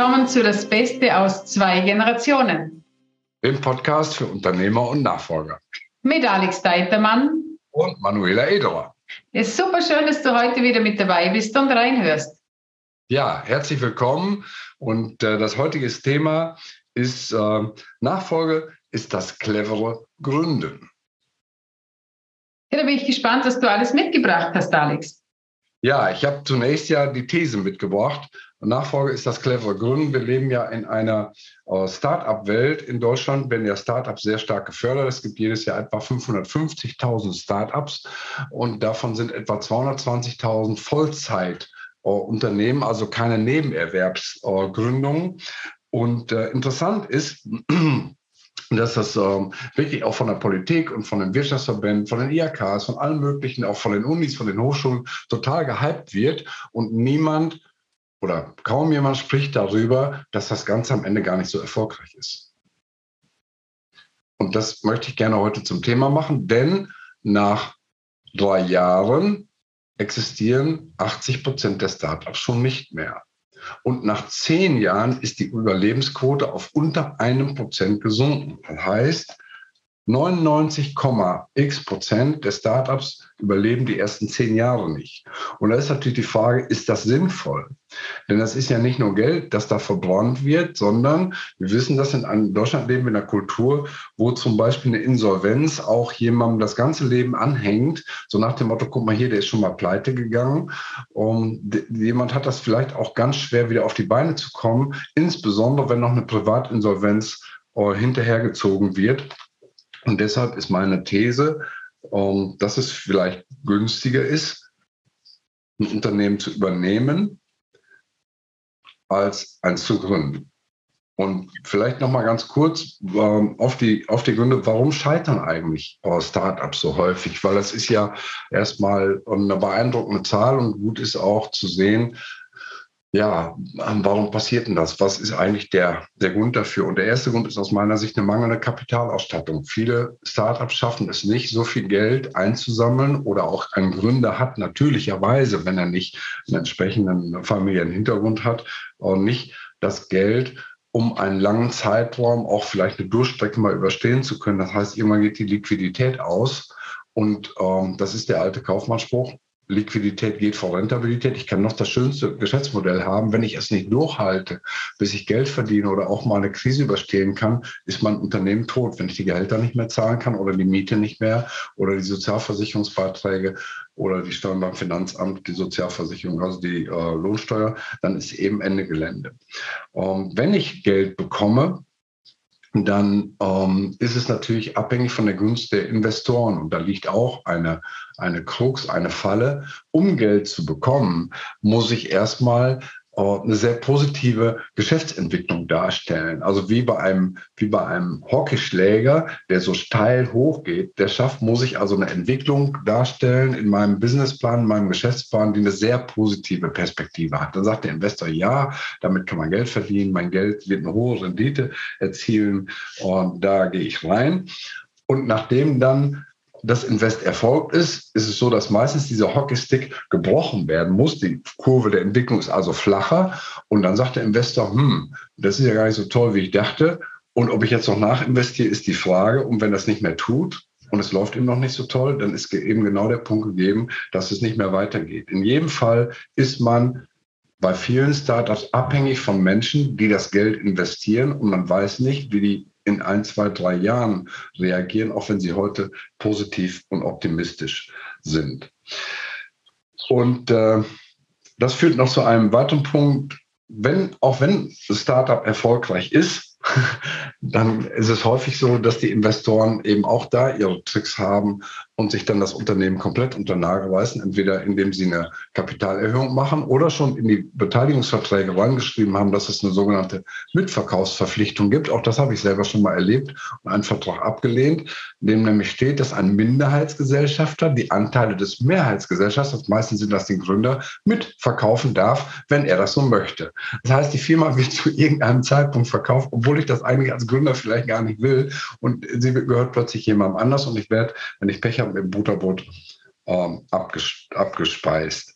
willkommen zu Das Beste aus zwei Generationen. Dem Podcast für Unternehmer und Nachfolger. Mit Alex Deitermann und Manuela Ederer. Es ist super schön, dass du heute wieder mit dabei bist und reinhörst. Ja, herzlich willkommen. Und äh, das heutige Thema ist äh, Nachfolge ist das clevere Gründen. Ja, da bin ich gespannt, was du alles mitgebracht hast, Alex. Ja, ich habe zunächst ja die These mitgebracht. Nachfolge ist das clevere Gründen. Wir leben ja in einer äh, Start-up-Welt in Deutschland, werden ja Start-ups sehr stark gefördert. Es gibt jedes Jahr etwa 550.000 Start-ups und davon sind etwa 220.000 Vollzeit-Unternehmen, also keine Nebenerwerbsgründungen. Und äh, interessant ist, dass das ähm, wirklich auch von der Politik und von den Wirtschaftsverbänden, von den IHKs, von allen möglichen, auch von den Unis, von den Hochschulen total gehypt wird und niemand oder kaum jemand spricht darüber, dass das Ganze am Ende gar nicht so erfolgreich ist. Und das möchte ich gerne heute zum Thema machen, denn nach drei Jahren existieren 80 Prozent der Startups schon nicht mehr. Und nach zehn Jahren ist die Überlebensquote auf unter einem Prozent gesunken. Das heißt, 99,x Prozent der Startups überleben die ersten zehn Jahre nicht. Und da ist natürlich die Frage, ist das sinnvoll? Denn das ist ja nicht nur Geld, das da verbrannt wird, sondern wir wissen, dass in Deutschland leben wir in einer Kultur, wo zum Beispiel eine Insolvenz auch jemandem das ganze Leben anhängt, so nach dem Motto, guck mal hier, der ist schon mal pleite gegangen. Und jemand hat das vielleicht auch ganz schwer, wieder auf die Beine zu kommen, insbesondere wenn noch eine Privatinsolvenz äh, hinterhergezogen wird. Und deshalb ist meine These, ähm, dass es vielleicht günstiger ist, ein Unternehmen zu übernehmen, als eins zu gründen. Und vielleicht noch mal ganz kurz ähm, auf, die, auf die Gründe, warum scheitern eigentlich Startups so häufig? Weil das ist ja erstmal eine beeindruckende Zahl und gut ist auch zu sehen, ja, warum passiert denn das? Was ist eigentlich der, der Grund dafür? Und der erste Grund ist aus meiner Sicht eine mangelnde Kapitalausstattung. Viele Startups schaffen es nicht, so viel Geld einzusammeln oder auch ein Gründer hat natürlicherweise, wenn er nicht einen entsprechenden familiären Hintergrund hat, auch nicht das Geld, um einen langen Zeitraum auch vielleicht eine Durchstrecke mal überstehen zu können. Das heißt, irgendwann geht die Liquidität aus. Und ähm, das ist der alte Kaufmannsspruch. Liquidität geht vor Rentabilität. Ich kann noch das schönste Geschäftsmodell haben. Wenn ich es nicht durchhalte, bis ich Geld verdiene oder auch mal eine Krise überstehen kann, ist mein Unternehmen tot. Wenn ich die Gehälter nicht mehr zahlen kann oder die Miete nicht mehr oder die Sozialversicherungsbeiträge oder die Steuern beim Finanzamt, die Sozialversicherung, also die äh, Lohnsteuer, dann ist eben Ende Gelände. Ähm, wenn ich Geld bekomme, dann ähm, ist es natürlich abhängig von der Gunst der Investoren. Und da liegt auch eine, eine Krux, eine Falle. Um Geld zu bekommen, muss ich erstmal eine sehr positive Geschäftsentwicklung darstellen. Also wie bei einem, wie bei einem Hockeyschläger, der so steil hochgeht, der schafft, muss ich also eine Entwicklung darstellen in meinem Businessplan, in meinem Geschäftsplan, die eine sehr positive Perspektive hat. Dann sagt der Investor, ja, damit kann man Geld verdienen, mein Geld wird eine hohe Rendite erzielen und da gehe ich rein. Und nachdem dann das Invest erfolgt ist, ist es so, dass meistens dieser Hockeystick gebrochen werden muss. Die Kurve der Entwicklung ist also flacher. Und dann sagt der Investor, hm, das ist ja gar nicht so toll, wie ich dachte. Und ob ich jetzt noch nachinvestiere, ist die Frage. Und wenn das nicht mehr tut und es läuft ihm noch nicht so toll, dann ist eben genau der Punkt gegeben, dass es nicht mehr weitergeht. In jedem Fall ist man bei vielen Startups abhängig von Menschen, die das Geld investieren und man weiß nicht, wie die in ein, zwei, drei Jahren reagieren, auch wenn sie heute positiv und optimistisch sind. Und äh, das führt noch zu einem weiteren Punkt. Wenn, auch wenn Startup erfolgreich ist, dann ist es häufig so, dass die Investoren eben auch da ihre Tricks haben und sich dann das Unternehmen komplett unter Nagel reißen, entweder indem sie eine Kapitalerhöhung machen oder schon in die Beteiligungsverträge reingeschrieben haben, dass es eine sogenannte Mitverkaufsverpflichtung gibt. Auch das habe ich selber schon mal erlebt und einen Vertrag abgelehnt, in dem nämlich steht, dass ein Minderheitsgesellschafter die Anteile des Mehrheitsgesellschafters, meistens sind das die Gründer, mitverkaufen darf, wenn er das so möchte. Das heißt, die Firma wird zu irgendeinem Zeitpunkt verkauft, obwohl ich das eigentlich als Gründer vielleicht gar nicht will und sie gehört plötzlich jemandem anders und ich werde, wenn ich Pech habe, im Butterbrot ähm, abges abgespeist.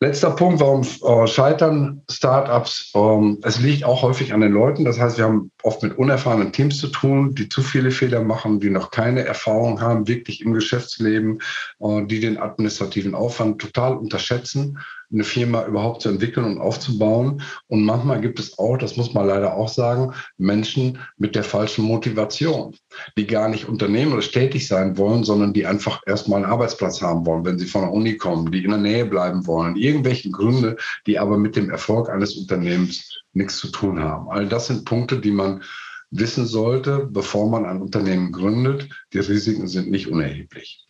Letzter Punkt, warum äh, scheitern Startups? Ähm, es liegt auch häufig an den Leuten. Das heißt, wir haben oft mit unerfahrenen Teams zu tun, die zu viele Fehler machen, die noch keine Erfahrung haben, wirklich im Geschäftsleben, äh, die den administrativen Aufwand total unterschätzen eine Firma überhaupt zu entwickeln und aufzubauen. Und manchmal gibt es auch, das muss man leider auch sagen, Menschen mit der falschen Motivation, die gar nicht unternehmerisch tätig sein wollen, sondern die einfach erstmal einen Arbeitsplatz haben wollen, wenn sie von der Uni kommen, die in der Nähe bleiben wollen. Irgendwelche Gründe, die aber mit dem Erfolg eines Unternehmens nichts zu tun haben. All das sind Punkte, die man wissen sollte, bevor man ein Unternehmen gründet. Die Risiken sind nicht unerheblich.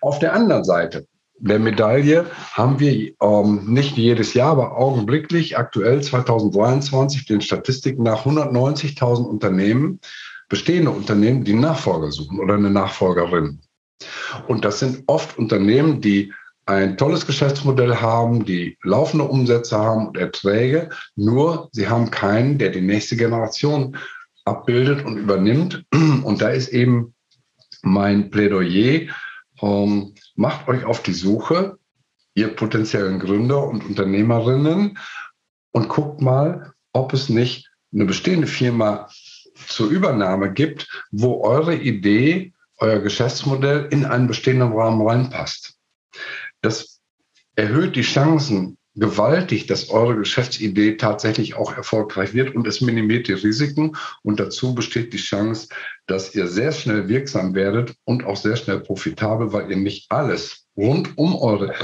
Auf der anderen Seite der Medaille haben wir ähm, nicht jedes Jahr, aber augenblicklich aktuell 2023 den Statistiken nach 190.000 Unternehmen, bestehende Unternehmen, die Nachfolger suchen oder eine Nachfolgerin. Und das sind oft Unternehmen, die ein tolles Geschäftsmodell haben, die laufende Umsätze haben und Erträge, nur sie haben keinen, der die nächste Generation abbildet und übernimmt. Und da ist eben mein Plädoyer, ähm, macht euch auf die Suche, ihr potenziellen Gründer und Unternehmerinnen, und guckt mal, ob es nicht eine bestehende Firma zur Übernahme gibt, wo eure Idee, euer Geschäftsmodell in einen bestehenden Rahmen reinpasst. Das erhöht die Chancen gewaltig, dass eure Geschäftsidee tatsächlich auch erfolgreich wird und es minimiert die Risiken und dazu besteht die Chance, dass ihr sehr schnell wirksam werdet und auch sehr schnell profitabel, weil ihr nicht alles rund um eure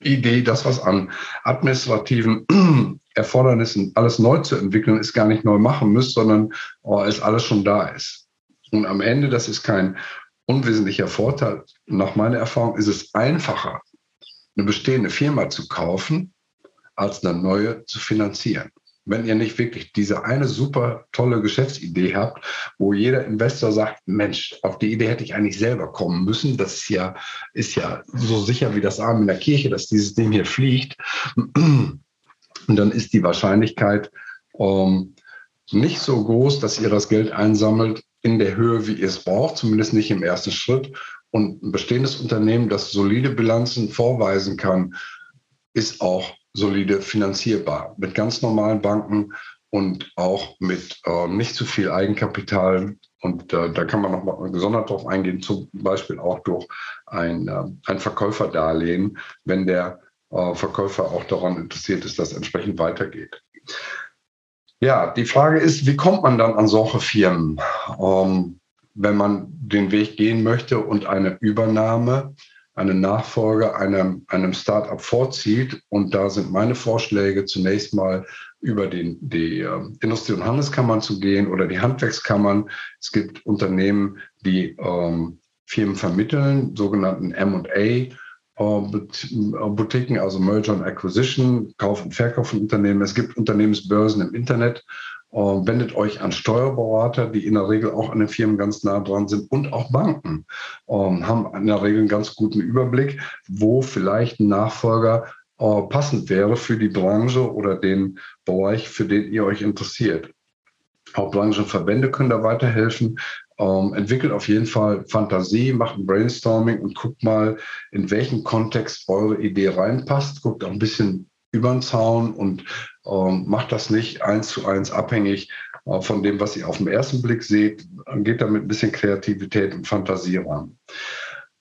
Idee, das was an administrativen Erfordernissen alles neu zu entwickeln ist, gar nicht neu machen müsst, sondern oh, es alles schon da ist. Und am Ende, das ist kein unwesentlicher Vorteil, nach meiner Erfahrung ist es einfacher, eine bestehende Firma zu kaufen, als eine neue zu finanzieren. Wenn ihr nicht wirklich diese eine super tolle Geschäftsidee habt, wo jeder Investor sagt, Mensch, auf die Idee hätte ich eigentlich selber kommen müssen. Das ist ja, ist ja so sicher wie das Arm in der Kirche, dass dieses Ding hier fliegt. Und dann ist die Wahrscheinlichkeit ähm, nicht so groß, dass ihr das Geld einsammelt in der Höhe, wie ihr es braucht, zumindest nicht im ersten Schritt. Und ein bestehendes Unternehmen, das solide Bilanzen vorweisen kann, ist auch solide finanzierbar mit ganz normalen Banken und auch mit äh, nicht zu viel Eigenkapital. Und äh, da kann man noch mal gesondert darauf eingehen, zum Beispiel auch durch ein, äh, ein Verkäuferdarlehen, wenn der äh, Verkäufer auch daran interessiert ist, dass entsprechend weitergeht. Ja, die Frage ist, wie kommt man dann an solche Firmen, ähm, wenn man den Weg gehen möchte und eine Übernahme eine Nachfolge einem, einem Startup vorzieht. Und da sind meine Vorschläge zunächst mal über den, die äh, Industrie- und Handelskammern zu gehen oder die Handwerkskammern. Es gibt Unternehmen, die ähm, Firmen vermitteln, sogenannten M&A. Äh, Boutiquen, also Merger and Acquisition, Kauf und Verkauf von Unternehmen. Es gibt Unternehmensbörsen im Internet, wendet euch an Steuerberater, die in der Regel auch an den Firmen ganz nah dran sind und auch Banken ähm, haben in der Regel einen ganz guten Überblick, wo vielleicht ein Nachfolger äh, passend wäre für die Branche oder den Bereich, für den ihr euch interessiert. Auch Branchenverbände können da weiterhelfen. Ähm, entwickelt auf jeden Fall Fantasie, macht ein Brainstorming und guckt mal, in welchen Kontext eure Idee reinpasst. Guckt auch ein bisschen über den Zaun und ähm, macht das nicht eins zu eins abhängig äh, von dem, was ihr auf den ersten Blick seht. Geht damit ein bisschen Kreativität und Fantasie ran.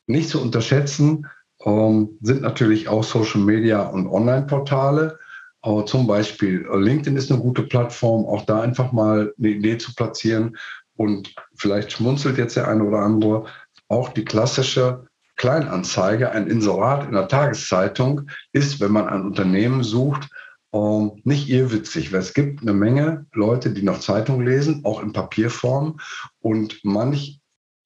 Nicht zu unterschätzen ähm, sind natürlich auch Social Media und Online-Portale. Äh, zum Beispiel äh, LinkedIn ist eine gute Plattform, auch da einfach mal eine Idee zu platzieren. Und vielleicht schmunzelt jetzt der eine oder andere, auch die klassische Kleinanzeige, ein Inserat in der Tageszeitung ist, wenn man ein Unternehmen sucht, ähm, nicht irrwitzig, weil es gibt eine Menge Leute, die noch Zeitung lesen, auch in Papierform. Und manch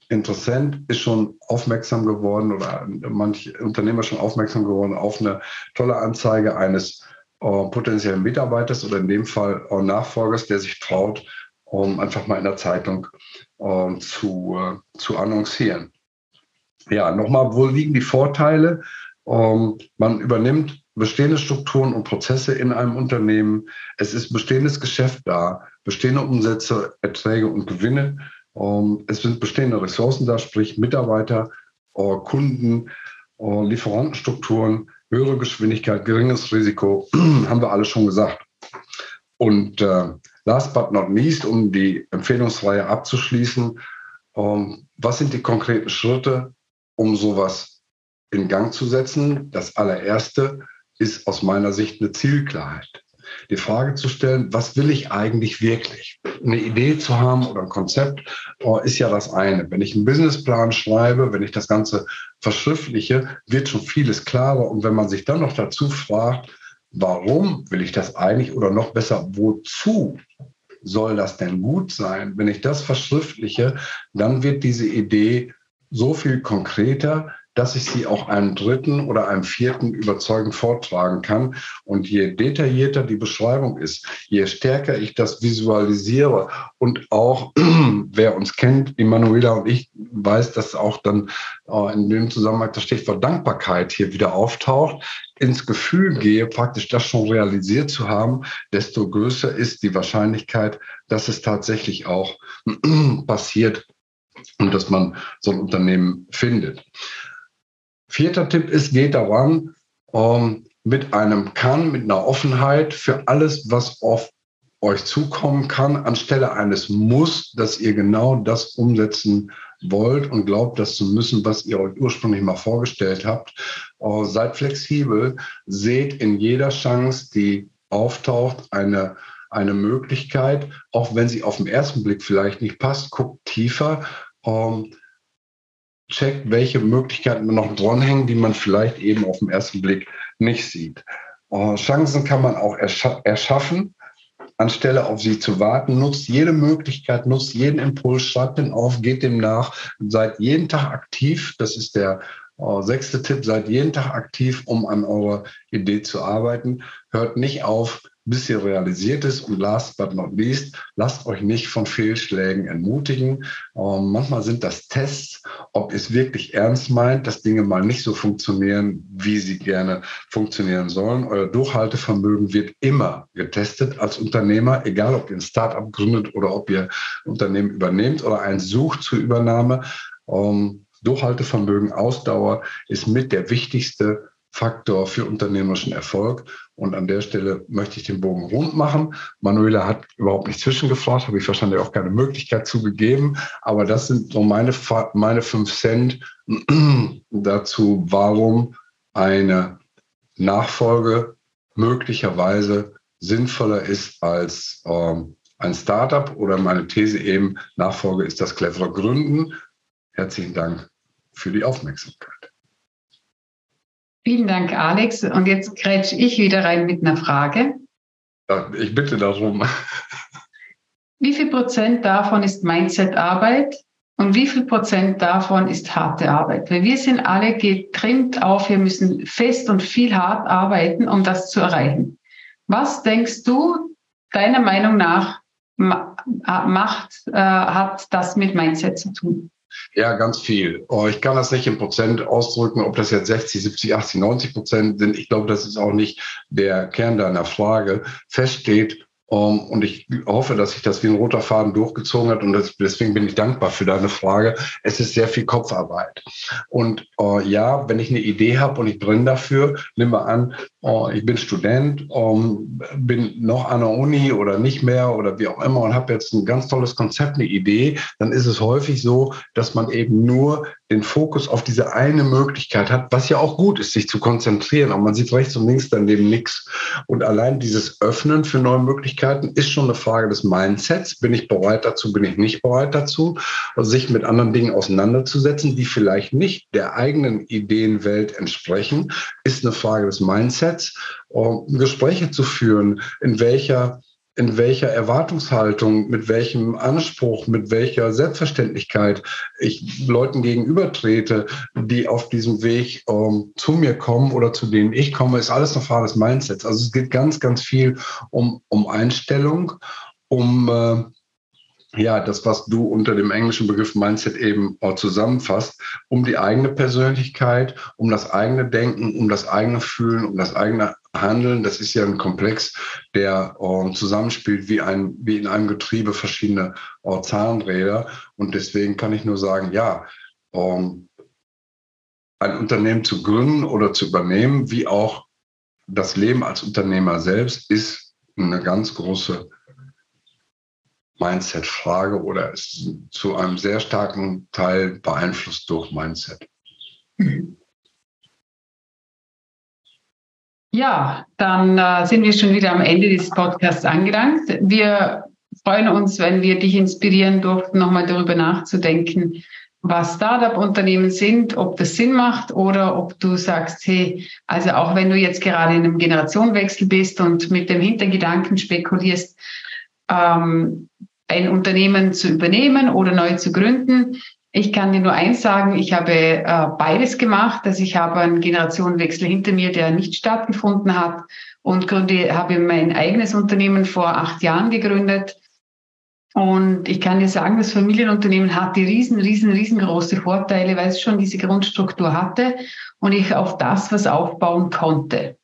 Interessent ist schon aufmerksam geworden oder manch Unternehmer schon aufmerksam geworden auf eine tolle Anzeige eines äh, potenziellen Mitarbeiters oder in dem Fall äh, Nachfolgers, der sich traut, um einfach mal in der Zeitung äh, zu, zu annoncieren. Ja, nochmal, wo liegen die Vorteile? Ähm, man übernimmt bestehende Strukturen und Prozesse in einem Unternehmen. Es ist bestehendes Geschäft da, bestehende Umsätze, Erträge und Gewinne. Ähm, es sind bestehende Ressourcen da, sprich Mitarbeiter, äh, Kunden, äh, Lieferantenstrukturen. höhere Geschwindigkeit, geringes Risiko, haben wir alle schon gesagt. Und äh, last but not least, um die Empfehlungsreihe abzuschließen, ähm, was sind die konkreten Schritte, um sowas in Gang zu setzen? Das allererste ist aus meiner Sicht eine Zielklarheit die Frage zu stellen, was will ich eigentlich wirklich? Eine Idee zu haben oder ein Konzept oh, ist ja das eine. Wenn ich einen Businessplan schreibe, wenn ich das Ganze verschriftliche, wird schon vieles klarer. Und wenn man sich dann noch dazu fragt, warum will ich das eigentlich oder noch besser, wozu soll das denn gut sein? Wenn ich das verschriftliche, dann wird diese Idee so viel konkreter, dass ich sie auch einem dritten oder einem vierten überzeugend vortragen kann. Und je detaillierter die Beschreibung ist, je stärker ich das visualisiere und auch, wer uns kennt, Emanuela und ich, weiß, dass auch dann äh, in dem Zusammenhang das Stichwort Dankbarkeit hier wieder auftaucht, ins Gefühl gehe, praktisch das schon realisiert zu haben, desto größer ist die Wahrscheinlichkeit, dass es tatsächlich auch passiert und dass man so ein Unternehmen findet. Vierter Tipp ist, geht daran ähm, mit einem Kann, mit einer Offenheit für alles, was auf euch zukommen kann, anstelle eines Muss, dass ihr genau das umsetzen wollt und glaubt, das zu müssen, was ihr euch ursprünglich mal vorgestellt habt. Äh, seid flexibel, seht in jeder Chance, die auftaucht, eine, eine Möglichkeit, auch wenn sie auf den ersten Blick vielleicht nicht passt, guckt tiefer. Ähm, checkt, welche Möglichkeiten noch dranhängen, die man vielleicht eben auf den ersten Blick nicht sieht. Äh, Chancen kann man auch erscha erschaffen, anstelle auf sie zu warten. Nutzt jede Möglichkeit, nutzt jeden Impuls, schreibt den auf, geht dem nach, seid jeden Tag aktiv. Das ist der äh, sechste Tipp, seid jeden Tag aktiv, um an eurer Idee zu arbeiten. Hört nicht auf, bis sie realisiert ist. Und last but not least, lasst euch nicht von Fehlschlägen entmutigen. Ähm, manchmal sind das Tests, ob es wirklich ernst meint, dass Dinge mal nicht so funktionieren, wie sie gerne funktionieren sollen. Euer Durchhaltevermögen wird immer getestet als Unternehmer, egal ob ihr ein Startup gründet oder ob ihr ein Unternehmen übernehmt oder eins sucht zur Übernahme. Ähm, Durchhaltevermögen, Ausdauer ist mit der wichtigste Faktor für unternehmerischen Erfolg. Und an der Stelle möchte ich den Bogen rund machen. Manuela hat überhaupt nicht zwischengefragt, habe ich wahrscheinlich auch keine Möglichkeit zugegeben. Aber das sind so meine, meine fünf Cent dazu, warum eine Nachfolge möglicherweise sinnvoller ist als ähm, ein Startup oder meine These eben, Nachfolge ist das clevere Gründen. Herzlichen Dank für die Aufmerksamkeit. Vielen Dank, Alex. Und jetzt grätsch ich wieder rein mit einer Frage. Ich bitte darum. Wie viel Prozent davon ist Mindset-Arbeit und wie viel Prozent davon ist harte Arbeit? Weil wir sind alle getrimmt auf, wir müssen fest und viel hart arbeiten, um das zu erreichen. Was denkst du, deiner Meinung nach, macht, äh, hat das mit Mindset zu tun? Ja, ganz viel. Oh, ich kann das nicht in Prozent ausdrücken, ob das jetzt 60, 70, 80, 90 Prozent sind. Ich glaube, das ist auch nicht der Kern deiner Frage. Fest steht, um, ähm, und ich hoffe, dass sich das wie ein roter Faden durchgezogen hat. Und das, deswegen bin ich dankbar für deine Frage. Es ist sehr viel Kopfarbeit. Und uh, ja, wenn ich eine Idee habe und ich brenne dafür, nehmen wir an, uh, ich bin Student, um, ähm, bin noch an der Uni oder nicht mehr oder wie auch immer und habe jetzt ein ganz tolles Konzept, eine Idee, dann ist es häufig so, dass man eben nur den Fokus auf diese eine Möglichkeit hat, was ja auch gut ist, sich zu konzentrieren. Aber man sieht rechts und links daneben nichts. Und allein dieses Öffnen für neue Möglichkeiten ist schon eine Frage des Mindsets. Bin ich bereit dazu, bin ich nicht bereit dazu, sich mit anderen Dingen auseinanderzusetzen, die vielleicht nicht der eigenen Ideenwelt entsprechen, ist eine Frage des Mindsets. Gespräche zu führen, in welcher in welcher Erwartungshaltung, mit welchem Anspruch, mit welcher Selbstverständlichkeit ich Leuten gegenübertrete, die auf diesem Weg ähm, zu mir kommen oder zu denen ich komme, ist alles eine Frage des Mindsets. Also es geht ganz, ganz viel um, um Einstellung, um äh, ja, das, was du unter dem englischen Begriff Mindset eben auch zusammenfasst, um die eigene Persönlichkeit, um das eigene Denken, um das eigene Fühlen, um das eigene Handeln. Das ist ja ein Komplex, der äh, zusammenspielt wie, ein, wie in einem Getriebe verschiedene äh, Zahnräder. Und deswegen kann ich nur sagen, ja, ähm, ein Unternehmen zu gründen oder zu übernehmen, wie auch das Leben als Unternehmer selbst, ist eine ganz große Mindset-Frage oder ist zu einem sehr starken Teil beeinflusst durch Mindset. Ja, dann äh, sind wir schon wieder am Ende des Podcasts angelangt. Wir freuen uns, wenn wir dich inspirieren durften, nochmal darüber nachzudenken, was Startup-Unternehmen sind, ob das Sinn macht oder ob du sagst, hey, also auch wenn du jetzt gerade in einem Generationenwechsel bist und mit dem Hintergedanken spekulierst, ähm, ein Unternehmen zu übernehmen oder neu zu gründen. Ich kann dir nur eins sagen, ich habe äh, beides gemacht. Also ich habe einen Generationenwechsel hinter mir, der nicht stattgefunden hat und gründe, habe mein eigenes Unternehmen vor acht Jahren gegründet und ich kann dir sagen, das Familienunternehmen hat die riesen, riesen, riesengroße Vorteile, weil es schon diese Grundstruktur hatte und ich auf das was aufbauen konnte.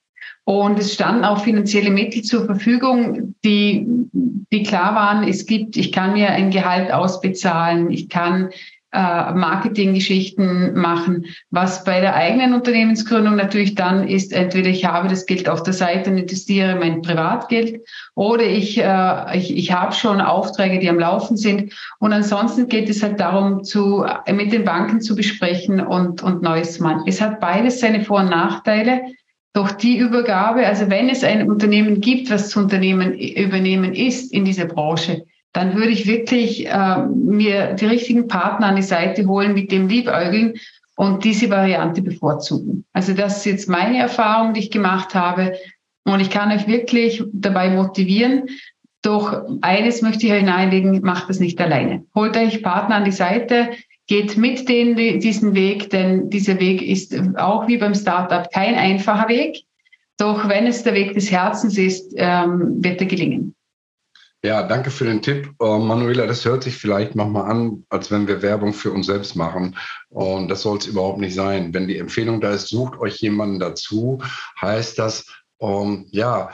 Und es standen auch finanzielle Mittel zur Verfügung, die, die klar waren, es gibt, ich kann mir ein Gehalt ausbezahlen, ich kann Marketinggeschichten machen. Was bei der eigenen Unternehmensgründung natürlich dann ist, entweder ich habe das Geld auf der Seite und investiere mein Privatgeld oder ich, äh, ich, ich habe schon Aufträge, die am Laufen sind. Und ansonsten geht es halt darum, zu, mit den Banken zu besprechen und, und Neues machen. Es hat beides seine Vor- und Nachteile. Doch die Übergabe, also wenn es ein Unternehmen gibt, was zu Unternehmen übernehmen ist in dieser Branche, dann würde ich wirklich äh, mir die richtigen Partner an die Seite holen, mit dem liebäugeln und diese Variante bevorzugen. Also das ist jetzt meine Erfahrung, die ich gemacht habe. Und ich kann euch wirklich dabei motivieren. Doch eines möchte ich euch nahelegen, macht das nicht alleine. Holt euch Partner an die Seite, geht mit denen diesen Weg, denn dieser Weg ist auch wie beim Startup kein einfacher Weg. Doch wenn es der Weg des Herzens ist, ähm, wird er gelingen. Ja, danke für den Tipp. Uh, Manuela, das hört sich vielleicht manchmal an, als wenn wir Werbung für uns selbst machen. Und das soll es überhaupt nicht sein. Wenn die Empfehlung da ist, sucht euch jemanden dazu, heißt das, um, ja,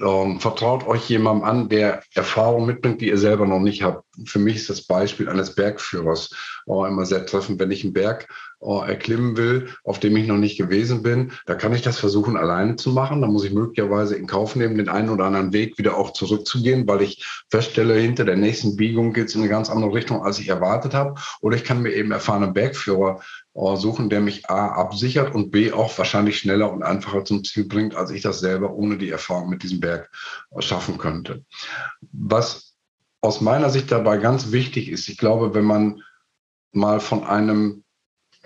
um, vertraut euch jemandem an, der Erfahrung mitbringt, die ihr selber noch nicht habt. Für mich ist das Beispiel eines Bergführers uh, immer sehr treffend. Wenn ich einen Berg äh, erklimmen will, auf dem ich noch nicht gewesen bin, da kann ich das versuchen alleine zu machen. Da muss ich möglicherweise in Kauf nehmen, den einen oder anderen Weg wieder auch zurückzugehen, weil ich feststelle, hinter der nächsten Biegung geht es in eine ganz andere Richtung, als ich erwartet habe. Oder ich kann mir eben erfahrenen Bergführer äh, suchen, der mich A absichert und B auch wahrscheinlich schneller und einfacher zum Ziel bringt, als ich das selber ohne die Erfahrung mit diesem Berg äh, schaffen könnte. Was aus meiner Sicht dabei ganz wichtig ist, ich glaube, wenn man mal von einem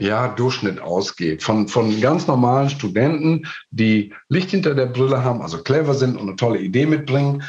ja, Durchschnitt ausgeht. Von, von ganz normalen Studenten, die Licht hinter der Brille haben, also clever sind und eine tolle Idee mitbringen,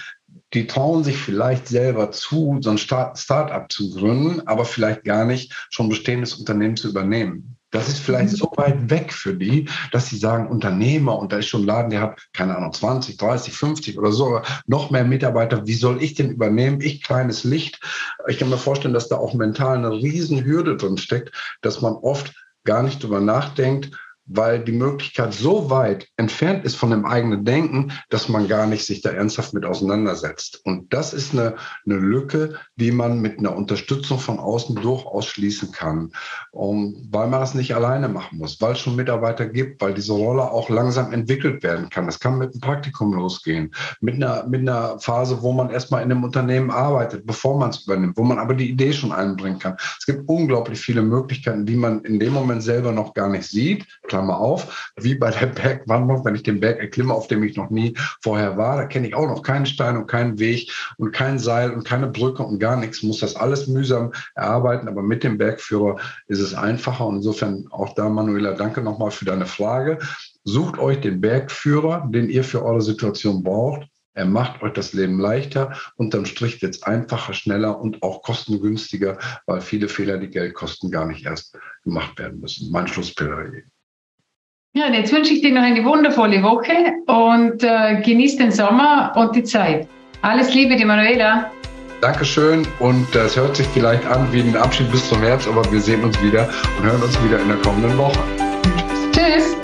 die trauen sich vielleicht selber zu, so ein Start-up zu gründen, aber vielleicht gar nicht schon bestehendes Unternehmen zu übernehmen. Das ist vielleicht so weit weg für die, dass sie sagen, Unternehmer, und da ist schon ein Laden, der hat, keine Ahnung, 20, 30, 50 oder so, noch mehr Mitarbeiter. Wie soll ich denn übernehmen? Ich kleines Licht. Ich kann mir vorstellen, dass da auch mental eine Riesenhürde drin steckt, dass man oft gar nicht drüber nachdenkt, weil die Möglichkeit so weit entfernt ist von dem eigenen Denken, dass man gar nicht sich da ernsthaft mit auseinandersetzt. Und das ist eine, eine Lücke, die man mit einer Unterstützung von außen durchaus schließen kann, um, weil man das nicht alleine machen muss, weil es schon Mitarbeiter gibt, weil diese Rolle auch langsam entwickelt werden kann. Das kann mit einem Praktikum losgehen, mit einer, mit einer Phase, wo man erstmal in einem Unternehmen arbeitet, bevor man es übernimmt, wo man aber die Idee schon einbringen kann. Es gibt unglaublich viele Möglichkeiten, die man in dem Moment selber noch gar nicht sieht. Klar, Klammer auf, wie bei der Bergwanderung, wenn ich den Berg erklimme, auf dem ich noch nie vorher war, da kenne ich auch noch keinen Stein und keinen Weg und kein Seil und keine Brücke und gar nichts, muss das alles mühsam erarbeiten, aber mit dem Bergführer ist es einfacher und insofern auch da, Manuela, danke nochmal für deine Frage. Sucht euch den Bergführer, den ihr für eure Situation braucht. Er macht euch das Leben leichter. Unterm Strich wird es einfacher, schneller und auch kostengünstiger, weil viele Fehler, die Geld kosten, gar nicht erst gemacht werden müssen. Mein Schlussplädoyer. Ja, und jetzt wünsche ich dir noch eine wundervolle Woche und äh, genieß den Sommer und die Zeit. Alles Liebe, die Manuela. Dankeschön und das hört sich vielleicht an wie ein Abschied bis zum März, aber wir sehen uns wieder und hören uns wieder in der kommenden Woche. Tschüss. Tschüss.